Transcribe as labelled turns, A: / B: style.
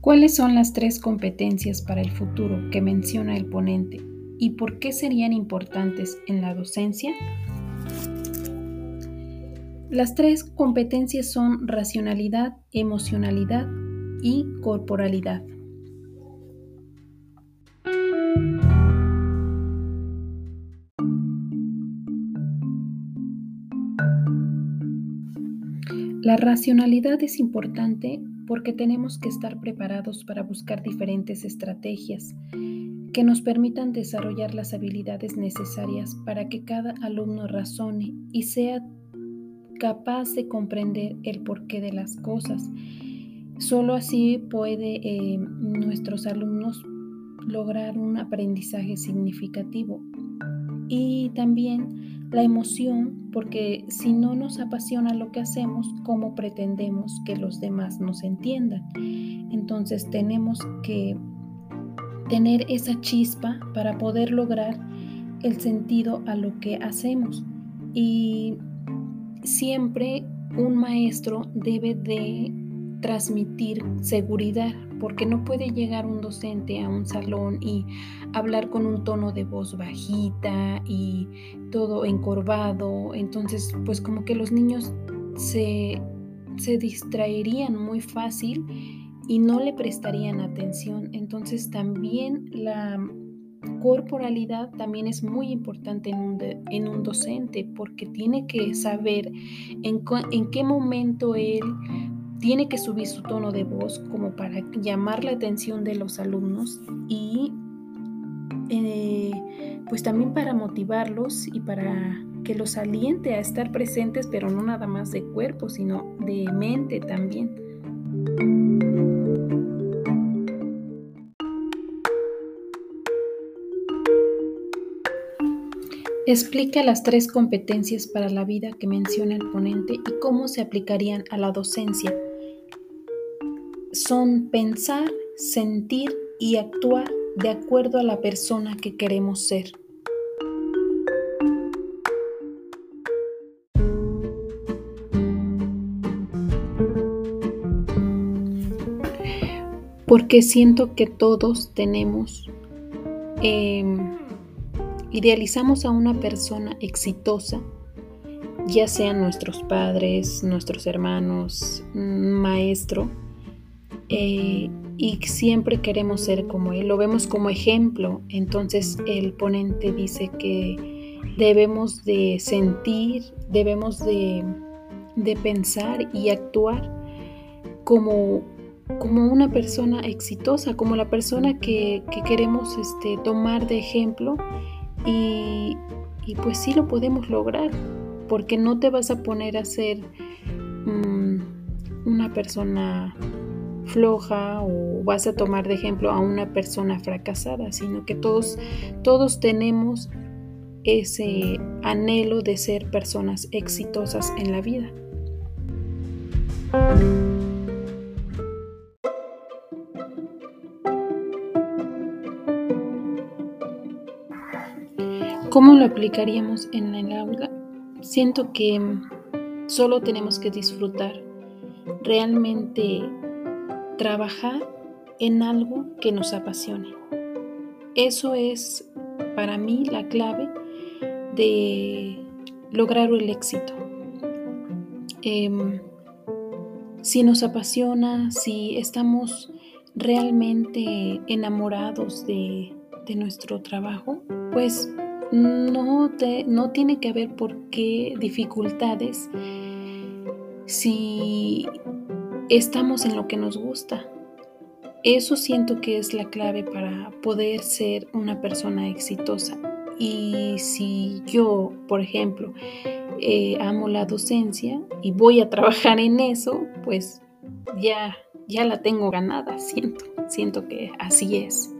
A: ¿Cuáles son las tres competencias para el futuro que menciona el ponente y por qué serían importantes en la docencia? Las tres competencias son racionalidad, emocionalidad y corporalidad. La racionalidad es importante porque tenemos que estar preparados para buscar diferentes estrategias que nos permitan desarrollar las habilidades necesarias para que cada alumno razone y sea capaz de comprender el porqué de las cosas. Solo así puede eh, nuestros alumnos lograr un aprendizaje significativo. Y también la emoción, porque si no nos apasiona lo que hacemos, ¿cómo pretendemos que los demás nos entiendan? Entonces tenemos que tener esa chispa para poder lograr el sentido a lo que hacemos. Y siempre un maestro debe de transmitir seguridad, porque no puede llegar un docente a un salón y hablar con un tono de voz bajita y todo encorvado. Entonces, pues como que los niños se, se distraerían muy fácil y no le prestarían atención. Entonces también la corporalidad también es muy importante en un, en un docente porque tiene que saber en, en qué momento él tiene que subir su tono de voz como para llamar la atención de los alumnos y eh, pues también para motivarlos y para que los aliente a estar presentes, pero no nada más de cuerpo, sino de mente también. Explica las tres competencias para la vida que menciona el ponente y cómo se aplicarían a la docencia son pensar, sentir y actuar de acuerdo a la persona que queremos ser. Porque siento que todos tenemos, em, idealizamos a una persona exitosa, ya sean nuestros padres, nuestros hermanos, maestro, eh, y siempre queremos ser como Él, lo vemos como ejemplo. Entonces el ponente dice que debemos de sentir, debemos de, pensar y actuar como, como, una persona exitosa, como la persona que, queremos este, tomar de ejemplo y, pues sí lo podemos lograr, porque no te vas a poner a ser mm, una persona floja o vas a tomar de ejemplo a una persona fracasada, sino que todos, todos tenemos ese anhelo de ser personas exitosas en la vida. ¿Cómo lo aplicaríamos en el aula? Siento que solo tenemos que disfrutar. Realmente trabajar en algo que nos apasione. Eso es para mí la clave de lograr el éxito. Em, si nos apasiona, si estamos realmente enamorados de, nuestro trabajo, pues no, no tiene que haber por qué dificultades si estamos en lo que nos gusta. Eso siento que es la clave para poder ser una persona exitosa. Y si yo, por ejemplo, eh, amo la docencia y voy a trabajar en eso, pues ya, ya la tengo ganada, siento, siento que así es.